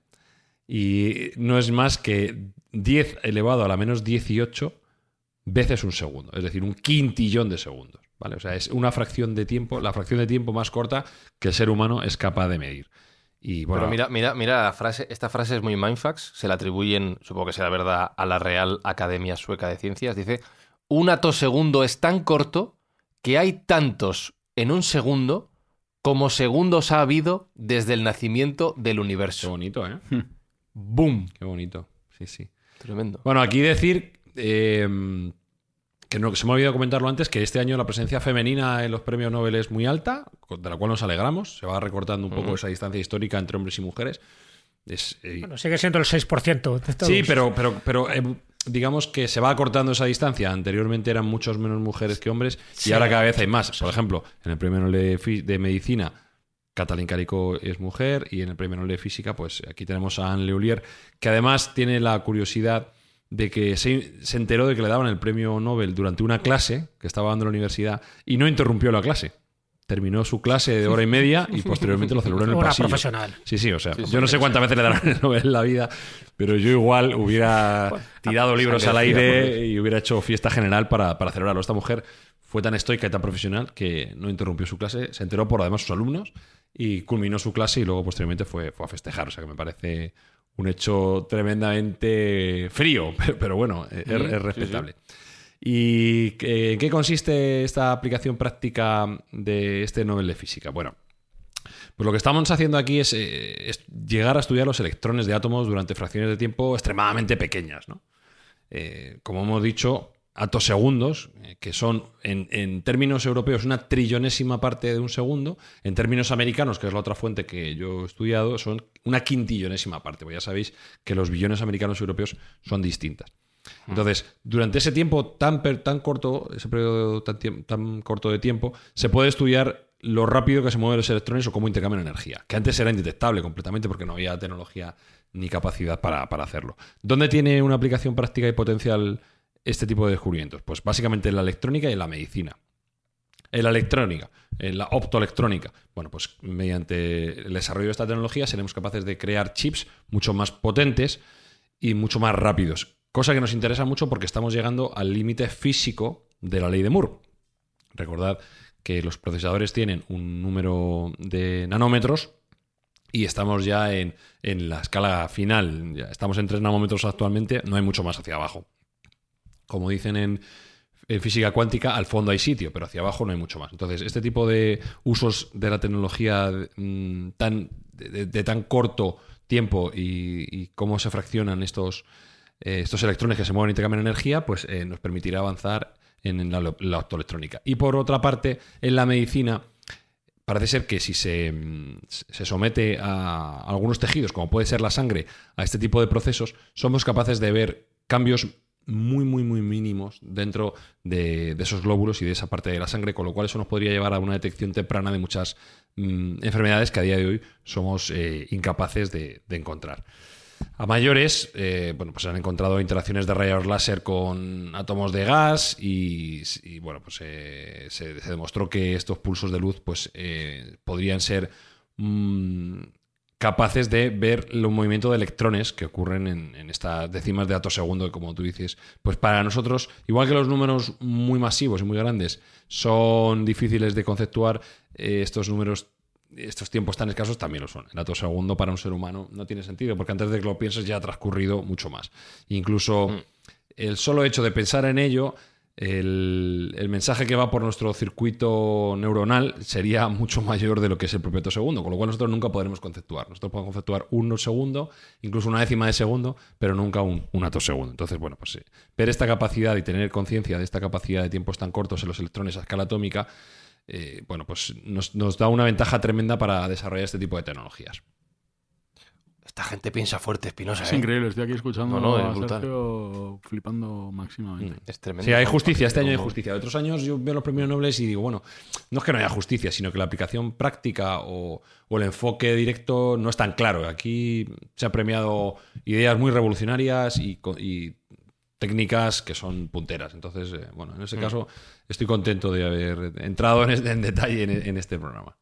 Y no es más que 10 elevado a la menos 18 veces un segundo, es decir, un quintillón de segundos. ¿vale? O sea, es una fracción de tiempo, la fracción de tiempo más corta que el ser humano es capaz de medir. Y bueno, Pero mira, mira, mira la frase, esta frase es muy mindfax, se la atribuyen, supongo que será verdad, a la Real Academia Sueca de Ciencias. Dice, un atosegundo es tan corto que hay tantos en un segundo como segundos ha habido desde el nacimiento del qué universo. bonito, ¿eh? <laughs> ¡Boom! Qué bonito. Sí, sí. Tremendo. Bueno, aquí decir eh, que no, se me ha olvidado comentarlo antes, que este año la presencia femenina en los premios Nobel es muy alta, de la cual nos alegramos. Se va recortando un poco esa distancia histórica entre hombres y mujeres. Es, eh, Bueno, sigue siendo el 6% de todos. sí, pero, pero, pero eh, digamos que se va acortando esa distancia. Anteriormente eran muchos menos mujeres que hombres y Sí. ahora cada vez hay más. Por ejemplo, en el premio Nobel de, Fi- de Medicina, Katalin Carico es mujer y en el premio Nobel de Física, pues aquí tenemos a Anne Leulier, que además tiene la curiosidad de que se, se enteró de que le daban el premio Nobel durante una clase que estaba dando en la universidad y no interrumpió la clase. Terminó su clase de hora y media y posteriormente lo celebró en el Una pasillo. profesional. Sí, sí, o sea, Sí, sí, yo no sé cuántas veces le darán el Nobel en la vida, pero yo igual hubiera tirado libros al aire y hubiera hecho fiesta general para, para celebrarlo. Esta mujer fue tan estoica y tan profesional que no interrumpió su clase, se enteró por además sus alumnos y culminó su clase y luego posteriormente fue, fue a festejar. O sea que me parece un hecho tremendamente frío, <laughs> pero, pero bueno, es, es sí, respetable. ¿Y en qué consiste esta aplicación práctica de este Nobel de Física? Bueno, pues lo que estamos haciendo aquí es, eh, es llegar a estudiar los electrones de átomos durante fracciones de tiempo extremadamente pequeñas. ¿no? Eh, como hemos dicho, atosegundos, eh, que son en, en términos europeos una trillonésima parte de un segundo, en términos americanos, que es la otra fuente que yo he estudiado, son una quintillonésima parte. Pues ya sabéis que los billones americanos y europeos son distintas. Entonces, durante ese tiempo tan, per- tan corto, ese periodo tan, tan corto de tiempo, se puede estudiar lo rápido que se mueven los electrones o cómo intercambian energía, que antes era indetectable completamente porque no había tecnología ni capacidad para, para hacerlo. ¿Dónde tiene una aplicación práctica y potencial este tipo de descubrimientos? Pues básicamente en la electrónica y en la medicina. En la electrónica, en la optoelectrónica. Bueno, pues mediante el desarrollo de esta tecnología seremos capaces de crear chips mucho más potentes y mucho más rápidos. Cosa que nos interesa mucho porque estamos llegando al límite físico de la ley de Moore. Recordad que los procesadores tienen un número de nanómetros y estamos ya en, en la escala final. Ya estamos en 3 nanómetros actualmente, no hay mucho más hacia abajo. Como dicen en, física cuántica, al fondo hay sitio, pero hacia abajo no hay mucho más. Entonces, este tipo de usos de la tecnología mm, tan, de, tan corto tiempo y, cómo se fraccionan estos, eh, estos electrones que se mueven y intercambian energía, pues eh, nos permitirá avanzar en, en la, la optoelectrónica. Y por otra parte, en la medicina, parece ser que si se, mm, se somete a algunos tejidos, como puede ser la sangre, a este tipo de procesos, somos capaces de ver cambios muy, muy, muy mínimos dentro de, esos glóbulos y de esa parte de la sangre, con lo cual eso nos podría llevar a una detección temprana de muchas mm, enfermedades que a día de hoy somos eh, incapaces de, encontrar. A mayores, eh, bueno, pues han encontrado interacciones de rayos láser con átomos de gas y, bueno, pues eh, se, se demostró que estos pulsos de luz pues eh, podrían ser mm, capaces de ver los movimientos de electrones que ocurren en, en estas décimas de atosegundo, que como tú dices, pues para nosotros, igual que los números muy masivos y muy grandes son difíciles de conceptuar, eh, estos números estos tiempos tan escasos también lo son. El atosegundo para un ser humano no tiene sentido, porque antes de que lo pienses ya ha transcurrido mucho más. Incluso el solo hecho de pensar en ello, el, el mensaje que va por nuestro circuito neuronal sería <laughs> mucho mayor de lo que es el propio atosegundo, con lo cual nosotros nunca podremos conceptuar. Nosotros podemos conceptuar un segundo, incluso una décima de segundo, pero nunca un, un atosegundo. Entonces, bueno, pues eh, ver esta capacidad y tener conciencia de esta capacidad de tiempos tan cortos en los electrones a escala atómica, eh, bueno, pues nos, nos da una ventaja tremenda para desarrollar este tipo de tecnologías. Esta gente piensa fuerte, Espinosa. Es ¿eh? increíble, estoy aquí escuchando No, no, es a brutal. Sergio flipando máximamente. Es tremendo. Sí, hay justicia, este año hay justicia. De otros años yo veo los premios Nobel y digo, bueno, no es que no haya justicia, sino que la aplicación práctica o, o el enfoque directo no es tan claro. Aquí se han premiado ideas muy revolucionarias y, técnicas que son punteras. Entonces, eh, bueno, en ese caso estoy contento de haber entrado en, es- en detalle en, en este programa.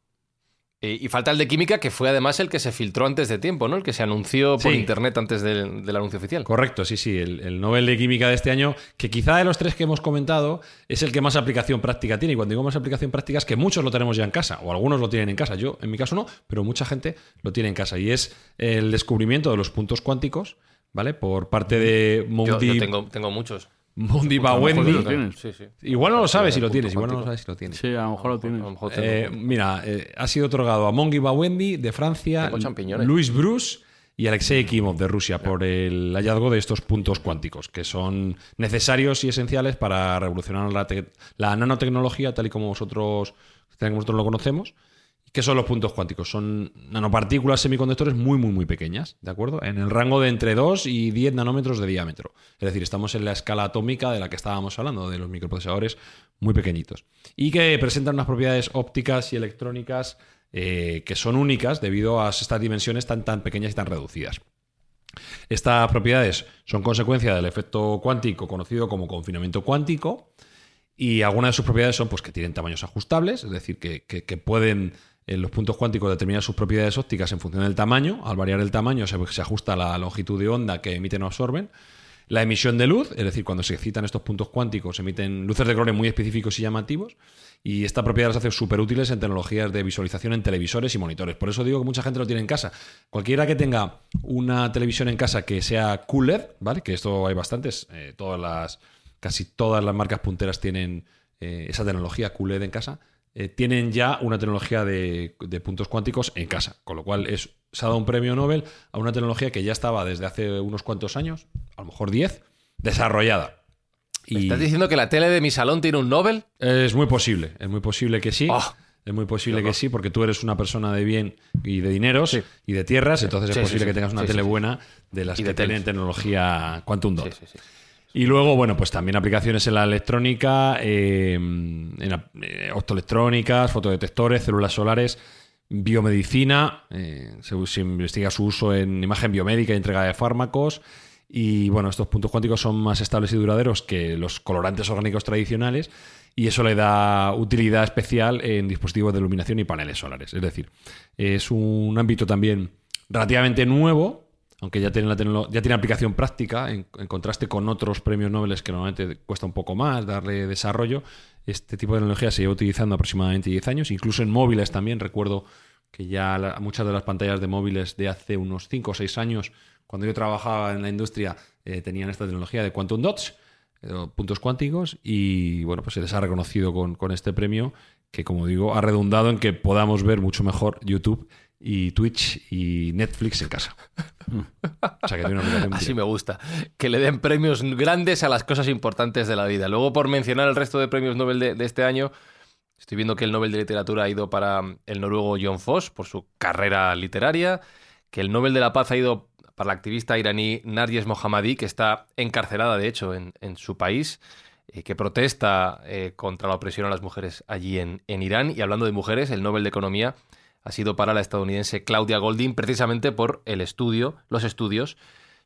Eh, y falta el de química, que fue además el que se filtró antes de tiempo, ¿no? El que se anunció por Sí. internet antes del, del anuncio oficial. Correcto, sí, sí. El, el Nobel de Química de este año, que quizá de los tres que hemos comentado, es el que más aplicación práctica tiene. Y cuando digo más aplicación práctica es que muchos lo tenemos ya en casa, o algunos lo tienen en casa. Yo, en mi caso, no, pero mucha gente lo tiene en casa. Y es el descubrimiento de los puntos cuánticos, ¿vale? Por parte de yo tengo, tengo muchos. Mejor Bawendi. Sí, sí. Igual no lo sabes si lo tienes, igual no lo sabes si lo tienes. Sí, a lo mejor lo A tienes. Eh, mira, eh, ha sido otorgado a Mongi Bawendi de Francia. Luis Bruce y Alexei Kimov de Rusia por el hallazgo de estos puntos cuánticos, que son necesarios y esenciales para revolucionar la, la nanotecnología tal y como vosotros, tal y como nosotros lo conocemos. ¿Qué son los puntos cuánticos? Son nanopartículas semiconductores muy, muy, muy pequeñas, ¿de acuerdo? En el rango de entre 2 y 10 nanómetros de diámetro. Es decir, estamos en la escala atómica de la que estábamos hablando, de los microprocesadores muy pequeñitos. Y que presentan unas propiedades ópticas y electrónicas eh, que son únicas debido a estas dimensiones tan, tan pequeñas y tan reducidas. Estas propiedades son consecuencia del efecto cuántico conocido como confinamiento cuántico y algunas de sus propiedades son pues, que tienen tamaños ajustables, es decir, que, que- pueden en los puntos cuánticos determinar sus propiedades ópticas en función del tamaño. Al variar el tamaño se, se ajusta la longitud de onda que emiten o absorben. La emisión de luz, es decir, cuando se excitan estos puntos cuánticos, emiten luces de colores muy específicos y llamativos. Y esta propiedad las hace súper útiles en tecnologías de visualización en televisores y monitores. Por eso digo que mucha gente lo tiene en casa. Cualquiera que tenga una televisión en casa que sea QLED, ¿vale? Que esto hay bastantes, eh, todas las, casi todas las marcas punteras tienen eh, esa tecnología QLED en casa. Eh, tienen ya una tecnología de, de puntos cuánticos en casa. Con lo cual es, se ha dado un premio Nobel a una tecnología que ya estaba desde hace unos cuantos años, a lo mejor 10, desarrollada. ¿Me Y ¿Estás diciendo que la tele de mi salón tiene un Nobel? es muy posible, es muy posible que sí. Oh. Es muy posible que sí, porque tú eres una persona de bien y de dineros Sí. y de tierras, entonces Sí, es posible sí. que tengas una tele buena de las Y que tienen tecnología Quantum Dot. Y luego, bueno, pues también aplicaciones en la electrónica, eh, en eh, optoelectrónicas, fotodetectores, células solares, biomedicina, eh, se, se investiga su uso en imagen biomédica y entrega de fármacos. Y bueno, estos puntos cuánticos son más estables y duraderos que los colorantes orgánicos tradicionales y eso le da utilidad especial en dispositivos de iluminación y paneles solares. Es decir, es un ámbito también relativamente nuevo, aunque ya tiene, la ya aplicación práctica, en, contraste con otros premios Nobel que normalmente cuesta un poco más darle desarrollo. Este tipo de tecnología se lleva utilizando aproximadamente 10 años, incluso en móviles también. Recuerdo que ya muchas de las pantallas de móviles de hace unos 5 o 6 años, cuando yo trabajaba en la industria, eh, tenían esta tecnología de quantum dots, eh, puntos cuánticos, y bueno, pues se les ha reconocido con, con este premio que, como digo, ha redundado en que podamos ver mucho mejor YouTube y Twitch y Netflix en casa. <laughs> O sea que tiene una Así me gusta. Que le den premios grandes a las cosas importantes de la vida. Luego, por mencionar el resto de premios Nobel de, de este año, estoy viendo que el Nobel de Literatura ha ido para el noruego John Foss por su carrera literaria, que el Nobel de la Paz ha ido para la activista iraní Narges Mohammadi, que está encarcelada, de hecho, en, en su país, eh, que protesta eh, contra la opresión a las mujeres allí en, en Irán. Y hablando de mujeres, el Nobel de Economía ha sido para la estadounidense Claudia Golding, precisamente por el estudio, los estudios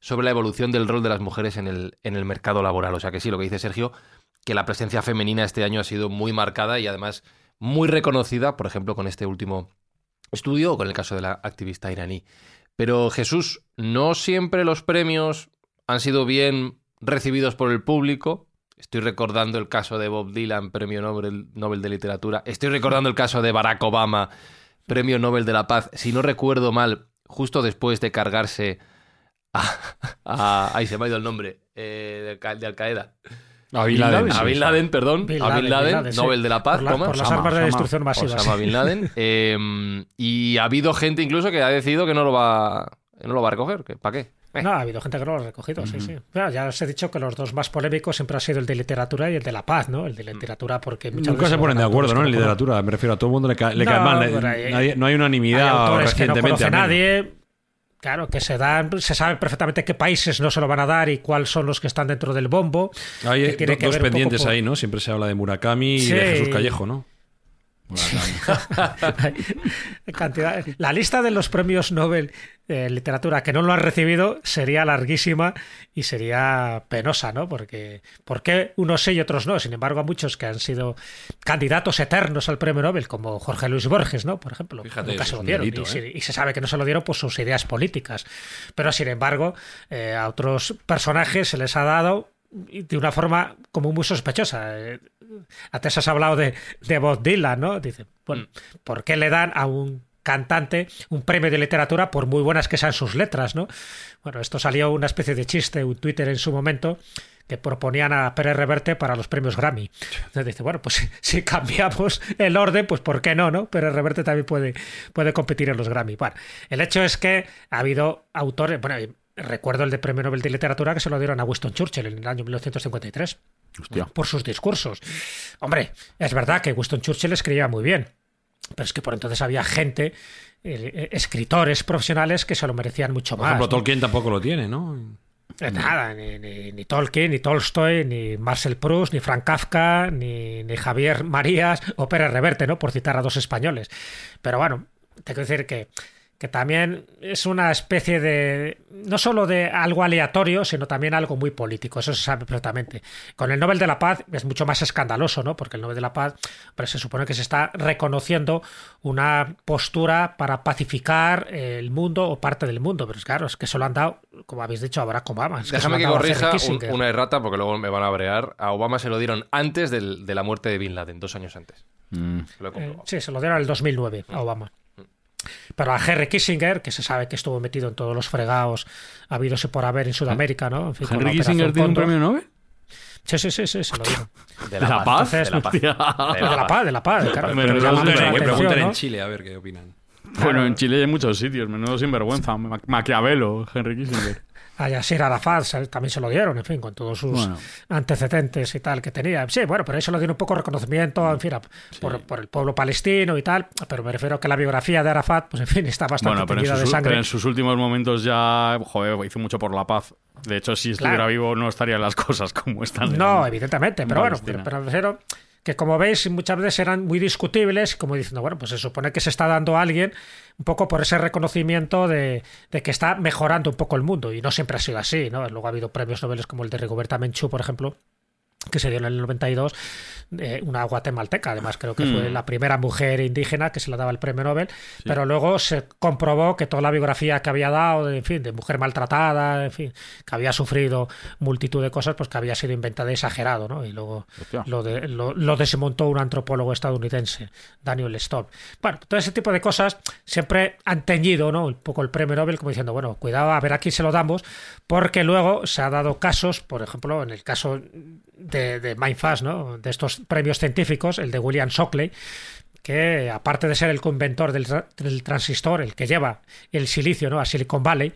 sobre la evolución del rol de las mujeres en el, en el mercado laboral. O sea que sí, lo que dice Sergio, que la presencia femenina este año ha sido muy marcada y además muy reconocida, por ejemplo, con este último estudio o con el caso de la activista iraní. Pero Jesús, no siempre los premios han sido bien recibidos por el público. Estoy recordando el caso de Bob Dylan, premio Nobel, Nobel de Literatura. Estoy recordando el caso de Barack Obama, premio Nobel de la Paz. Si no recuerdo mal, justo después de cargarse a... a- ahí se me ha ido el nombre, eh, de, Al- de Al Qaeda. A Bin Laden, A Bin. Laden, perdón. Bin a Laden, Bin Laden, Bin Laden, sí. Nobel de la Paz. por, la- ¿cómo? por las Osama, armas de Osama. destrucción masiva. Osama sí. Bin Laden. <laughs> Eh, y ha habido gente incluso que ha decidido que no lo va, que no lo va a recoger. ¿Para qué? Eh, No, ha habido gente que no lo ha recogido, sí, sí. Claro, ya os he dicho que los dos más polémicos siempre han sido el de literatura y el de la paz, ¿no? El de literatura porque muchas Nunca veces se ponen de acuerdo, ¿no? En literatura, me refiero a todo el mundo le cae, le No, cae mal. hay- Nadie- no hay una Hay unanimidad autores que no recientemente. nadie. Claro, que se dan, se sabe perfectamente qué países no se lo van a dar y cuáles son los que están dentro del bombo. Hay que tiene do- que dos pendientes por- ahí, ¿no? Siempre se habla de Murakami y de Jesús Callejo, ¿no? <laughs> Cantidad- La lista de los premios Nobel de literatura que no lo han recibido sería larguísima y sería penosa, ¿no? Porque ¿por qué unos sí y otros no? Sin embargo, a muchos que han sido candidatos eternos al premio Nobel, como Jorge Luis Borges, ¿no? Por ejemplo, Fíjate, nunca se lo dieron. delito, y, se, ¿eh? y se sabe que no se lo dieron por sus ideas políticas. Pero sin embargo, eh, a otros personajes se les ha dado de una forma como muy sospechosa. Eh, Antes has hablado de, de Bob Dylan, ¿no? Dice, bueno, ¿por qué le dan a un cantante un premio de literatura por muy buenas que sean sus letras, ¿no? Bueno, esto salió una especie de chiste, un Twitter en su momento que proponían a Pérez Reverte para los premios Grammy. Entonces dice, bueno, pues si, <laughs> si cambiamos el orden, pues ¿por qué no, no? Pérez Reverte también puede, puede competir en los Grammy. Bueno, el hecho es que ha habido autores, bueno, recuerdo el de Premio Nobel de Literatura que se lo dieron a Winston Churchill en el año 1953 Hostia. por sus discursos. Hombre, es verdad que Winston Churchill escribía muy bien, pero es que por entonces había gente, eh, escritores profesionales que se lo merecían mucho Por más. ejemplo, ¿no? Tolkien tampoco lo tiene, ¿no? Eh, Nada, ni, ni- ni Tolkien, ni Tolstoy, ni Marcel Proust, ni Frank Kafka, ni, ni Javier Marías o Pérez Reverte, ¿no? Por citar a dos españoles. Pero bueno, tengo que decir que, que también es una especie de. no solo de algo aleatorio, sino también algo muy político. Eso se sabe perfectamente. Con el Nobel de la Paz es mucho más escandaloso, ¿no? Porque el Nobel de la Paz pues, se supone que se está reconociendo una postura para pacificar el mundo o parte del mundo. Pero es claro, es que eso lo han dado, como habéis dicho, a Barack Obama. Es Déjame se que corrija un- una errata porque luego me van a brear. A Obama se lo dieron antes del- de la muerte de Bin Laden, dos años antes. Mm. Eh, sí, se lo dieron en el 2009 a Obama. Pero a Henry Kissinger, que se sabe que estuvo metido en todos los fregados habidos y por haber en Sudamérica, ¿no? En fin, ¿Henry Kissinger tiene un premio Nobel? Sí, sí, sí, sí, se lo dieron. De ¿De la paz? De la paz. De la paz, de la paz. ¿no? en Chile a ver qué opinan. Bueno, en Chile hay muchos sitios, menudo sinvergüenza. Ma- Maquiavelo, Henry Kissinger. A Yasser Arafat también se lo dieron, en fin, con todos sus Bueno. antecedentes y tal que tenía. Sí, bueno, pero ahí se lo dieron un poco de reconocimiento, en fin, a- por, por el pueblo palestino y tal. Pero me refiero a que la biografía de Arafat, pues en fin, está bastante Bueno, pero en, teñida de sangre. pero en sus últimos momentos ya, joder, hizo mucho por la paz. De hecho, si estuviera Claro. vivo no estarían las <laughs> cosas como están. No, en- evidentemente, en pero bueno, Palestina. pero, pero me refiero que como veis muchas veces eran muy discutibles, como diciendo, bueno, pues se supone que se está dando a alguien un poco por ese reconocimiento de, de que está mejorando un poco el mundo, y no siempre ha sido así, ¿no? Luego ha habido premios Nobel como el de Rigoberta Menchú, por ejemplo, que se dio en el 92, eh, una guatemalteca, además creo que fue Mm. la primera mujer indígena que se le daba el premio Nobel, pero luego se comprobó que toda la biografía que había dado, de, en fin, de mujer maltratada, en fin, que había sufrido multitud de cosas, pues que había sido inventada y exagerado, ¿no? Y luego lo, de- lo, lo desmontó un antropólogo estadounidense, Daniel Stone. Bueno, todo ese tipo de cosas siempre han teñido, ¿no? Un poco el premio Nobel, como diciendo, bueno, cuidado a ver a quién se lo damos, porque luego se ha dado casos, por ejemplo, en el caso de, de Mindfast, ¿no? De estos premios científicos, el de William Shockley, que aparte de ser el inventor del, del transistor, el que lleva el silicio ¿no? a Silicon Valley,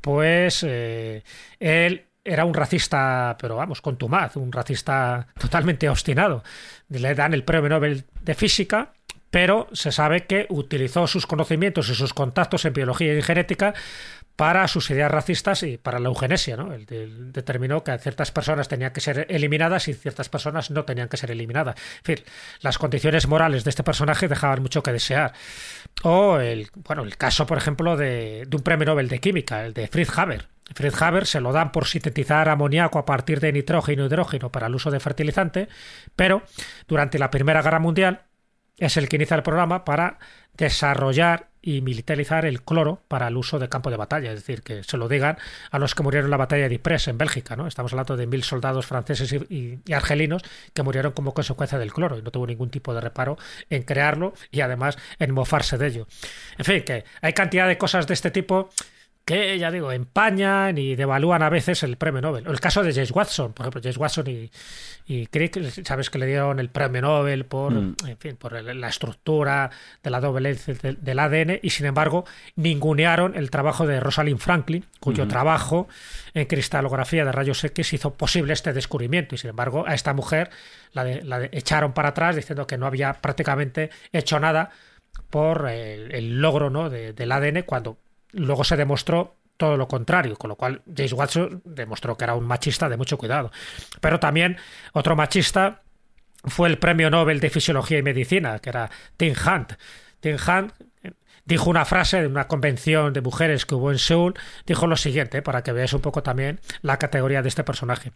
pues eh, él era un racista, pero vamos, contumaz, un racista totalmente obstinado. Le dan el premio Nobel de Física, pero se sabe que utilizó sus conocimientos y sus contactos en biología y genética para sus ideas racistas y para la eugenesia. ¿no? Determinó que ciertas personas tenían que ser eliminadas y ciertas personas no tenían que ser eliminadas. En fin, las condiciones morales de este personaje dejaban mucho que desear. O el, bueno, el caso, por ejemplo, de, de un premio Nobel de Química, el de Fritz Haber. Fritz Haber se lo dan por sintetizar amoníaco a partir de nitrógeno y hidrógeno para el uso de fertilizante, pero durante la Primera Guerra Mundial es el que inicia el programa para desarrollar y militarizar el cloro para el uso de campo de batalla, es decir, que se lo digan a los que murieron en la batalla de Ypres en Bélgica, ¿no? Estamos hablando de mil soldados franceses y, y- y argelinos que murieron como consecuencia del cloro y no tuvo ningún tipo de reparo en crearlo y además en mofarse de ello. En fin, que hay cantidad de cosas de este tipo que, ya digo, empañan y devalúan a veces el premio Nobel. O el caso de James Watson, por ejemplo, James Watson y, y Crick, sabes que le dieron el premio Nobel por, Mm. en fin, por la estructura de la doble hélice del, ADN y, sin embargo, ningunearon el trabajo de Rosalind Franklin, cuyo trabajo en cristalografía de rayos X hizo posible este descubrimiento. Y, sin embargo, a esta mujer la, de- la de- echaron para atrás diciendo que no había prácticamente hecho nada por el, el logro ¿no? de- del ADN cuando luego se demostró todo lo contrario, con lo cual James Watson demostró que era un machista de mucho cuidado. Pero también otro machista fue el premio Nobel de Fisiología y Medicina, que era Tim Hunt. Tim Hunt dijo una frase de una convención de mujeres que hubo en Seúl, dijo lo siguiente, para que veáis un poco también la categoría de este personaje.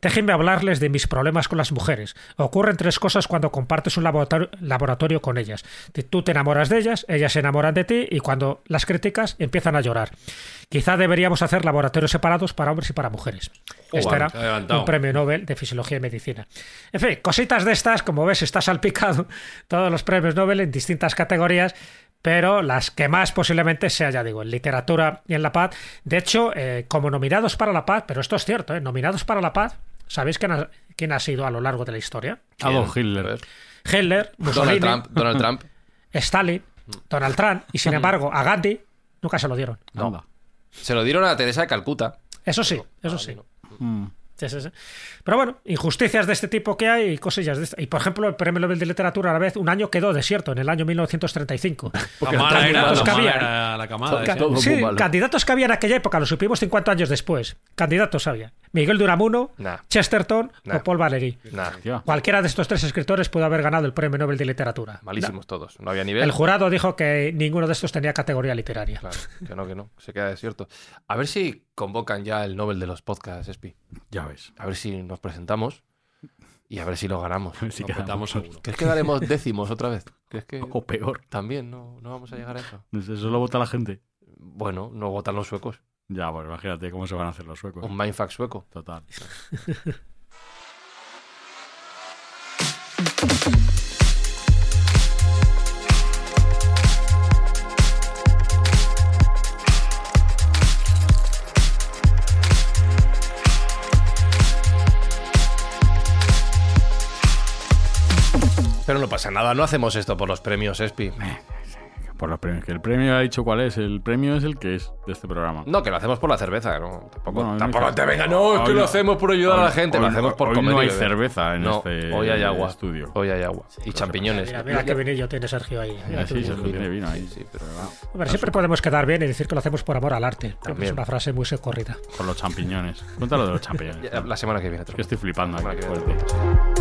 Déjenme hablarles de mis problemas con las mujeres. Ocurren tres cosas cuando compartes un laboratorio, con ellas. Tú te enamoras de ellas, ellas se enamoran de ti y cuando las criticas empiezan a llorar. Quizá deberíamos hacer laboratorios separados para hombres y para mujeres. Joder, este era un premio Nobel de Fisiología y Medicina. En fin, cositas de estas, como ves, está salpicado <laughs> todos los premios Nobel en distintas categorías, pero las que más posiblemente sea, ya digo, en literatura y en la paz. De hecho, eh, como nominados para la paz, pero esto es cierto, ¿eh? nominados para la paz, ¿sabéis quién ha, quién ha sido a lo largo de la historia? Adolf A Hitler. Hitler, Mussolini, Donald Trump. Donald Trump. <laughs> Stalin, Donald Trump, y sin <laughs> embargo, a Gandhi nunca se lo dieron. Anda. Se lo dieron a Teresa de Calcuta. Eso sí, eso sí. Mm. Sí, sí, sí. Pero bueno, injusticias de este tipo que hay y cosillas de este. Y por ejemplo, el premio Nobel de Literatura a la vez un año quedó desierto, en el año 1935. La mala era, candidatos la que mala había. era la camada. Ca- esa. todo sí, candidatos que había en aquella época, lo supimos 50 años después. Candidatos había. Miguel Duramuno, Nah. Chesterton Nah. o Paul Valéry. Nah. Cualquiera de estos tres escritores pudo haber ganado el premio Nobel de Literatura. malísimos todos. No había nivel. El jurado dijo que ninguno de estos tenía categoría literaria. Claro, que no, que no. Se queda desierto. A ver si convocan ya el Nobel de los podcasts, Espi. Ya ves. A ver si nos presentamos y a ver si lo ganamos. Si Nos quedamos. seguro. ¿Crees que daremos décimos otra vez? ¿Crees que O peor. también no, no vamos a llegar a eso? Eso lo vota la gente. Bueno, no votan los suecos. Ya, pues imagínate cómo se van a hacer los suecos. Un mindfuck sueco. Total. <laughs> pasa nada, no hacemos esto por los premios, Espi. Por los premios. Que el premio ha dicho cuál es. El premio es el que es de este programa. No, que lo hacemos por la cerveza, ¿no? Tampoco, hoy no tampoco hay te venga, no, es que Hoy lo no- hacemos por ayudar a la Hoy- gente, lo hoy- hacemos por hoy comer. no hay cerveza en No, este hoy hay agua. estudio. Hoy hay agua. Y champiñones. Mira, mira qué vinillo tiene Sergio ahí. Mira sí, Sergio tiene vino ahí. Sí, pero Hombre, siempre podemos quedar bien y decir que lo hacemos por amor al arte. También. Es una frase muy socorrida. Con los champiñones. Cuéntalo de los champiñones. <laughs> la semana que viene. te Es lo que estoy flipando La aquí. que viene.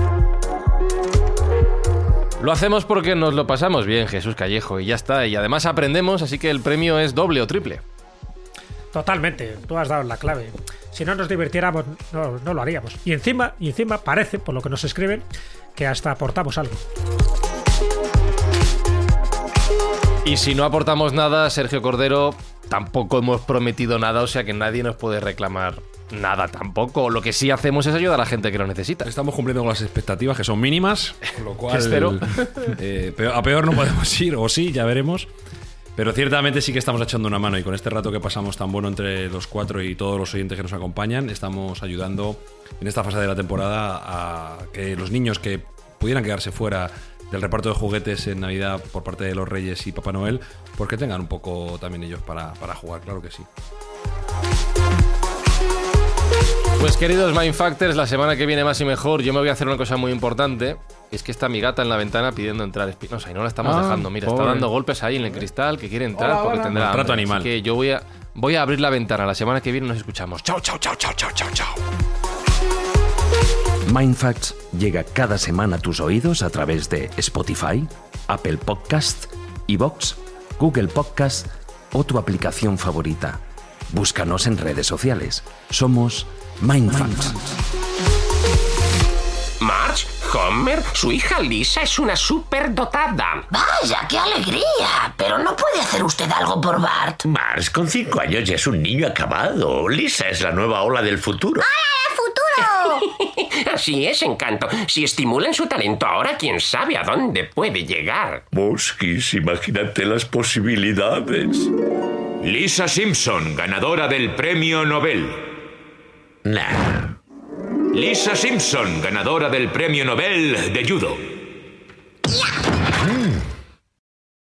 Lo hacemos porque nos lo pasamos bien, Jesús Callejo, y ya está. Y además aprendemos, así que el premio es doble o triple. Totalmente, tú has dado la clave. Si no nos divirtiéramos, no, no lo haríamos. Y encima, y encima parece, por lo que nos escriben, que hasta aportamos algo. Y si no aportamos nada, Sergio Cordero, tampoco hemos prometido nada, o sea que nadie nos puede reclamar nada tampoco. Lo que sí hacemos es ayudar a la gente que lo necesita. Estamos cumpliendo con las expectativas, que son mínimas, con lo <laughs> cual Espero. eh, peor- a peor no podemos ir, o sí, ya veremos. Pero ciertamente sí que estamos echando una mano y con este rato que pasamos tan bueno entre los cuatro y todos los oyentes que nos acompañan, estamos ayudando en esta fase de la temporada a que los niños que pudieran quedarse fuera del reparto de juguetes en Navidad por parte de los Reyes y Papá Noel, pues que tengan un poco también ellos para, para jugar, claro que sí. Pues queridos Mindfactors, la semana que viene más y mejor, yo me voy a hacer una cosa muy importante. Es que está mi gata en la ventana pidiendo entrar Espinosa y no la estamos Ah, dejando. Mira, está dando golpes ahí en el cristal que quiere entrar Hola, porque hola. tendrá hambre. animal. Así que yo voy a, voy a abrir la ventana. La semana que viene nos escuchamos. Chao, chao, chao, chao, chao, chao, chao. Mindfacts llega cada semana a tus oídos a través de Spotify, Apple Podcast, Evox, Google Podcast o tu aplicación favorita. Búscanos en redes sociales. Somos Mindfacts. Marge, Homer, su hija Lisa es una superdotada. Vaya, qué alegría. Pero no puede hacer usted algo por Bart. Mars, con cinco años ya es un niño acabado. Lisa es la nueva ola del futuro. ¡Futuro! <laughs> Así es, encanto. Si estimulan su talento ahora, quién sabe a dónde puede llegar. Moskis, imagínate las posibilidades. Lisa Simpson, ganadora del premio Nobel. Lisa Simpson, ganadora del Premio Nobel de Judo.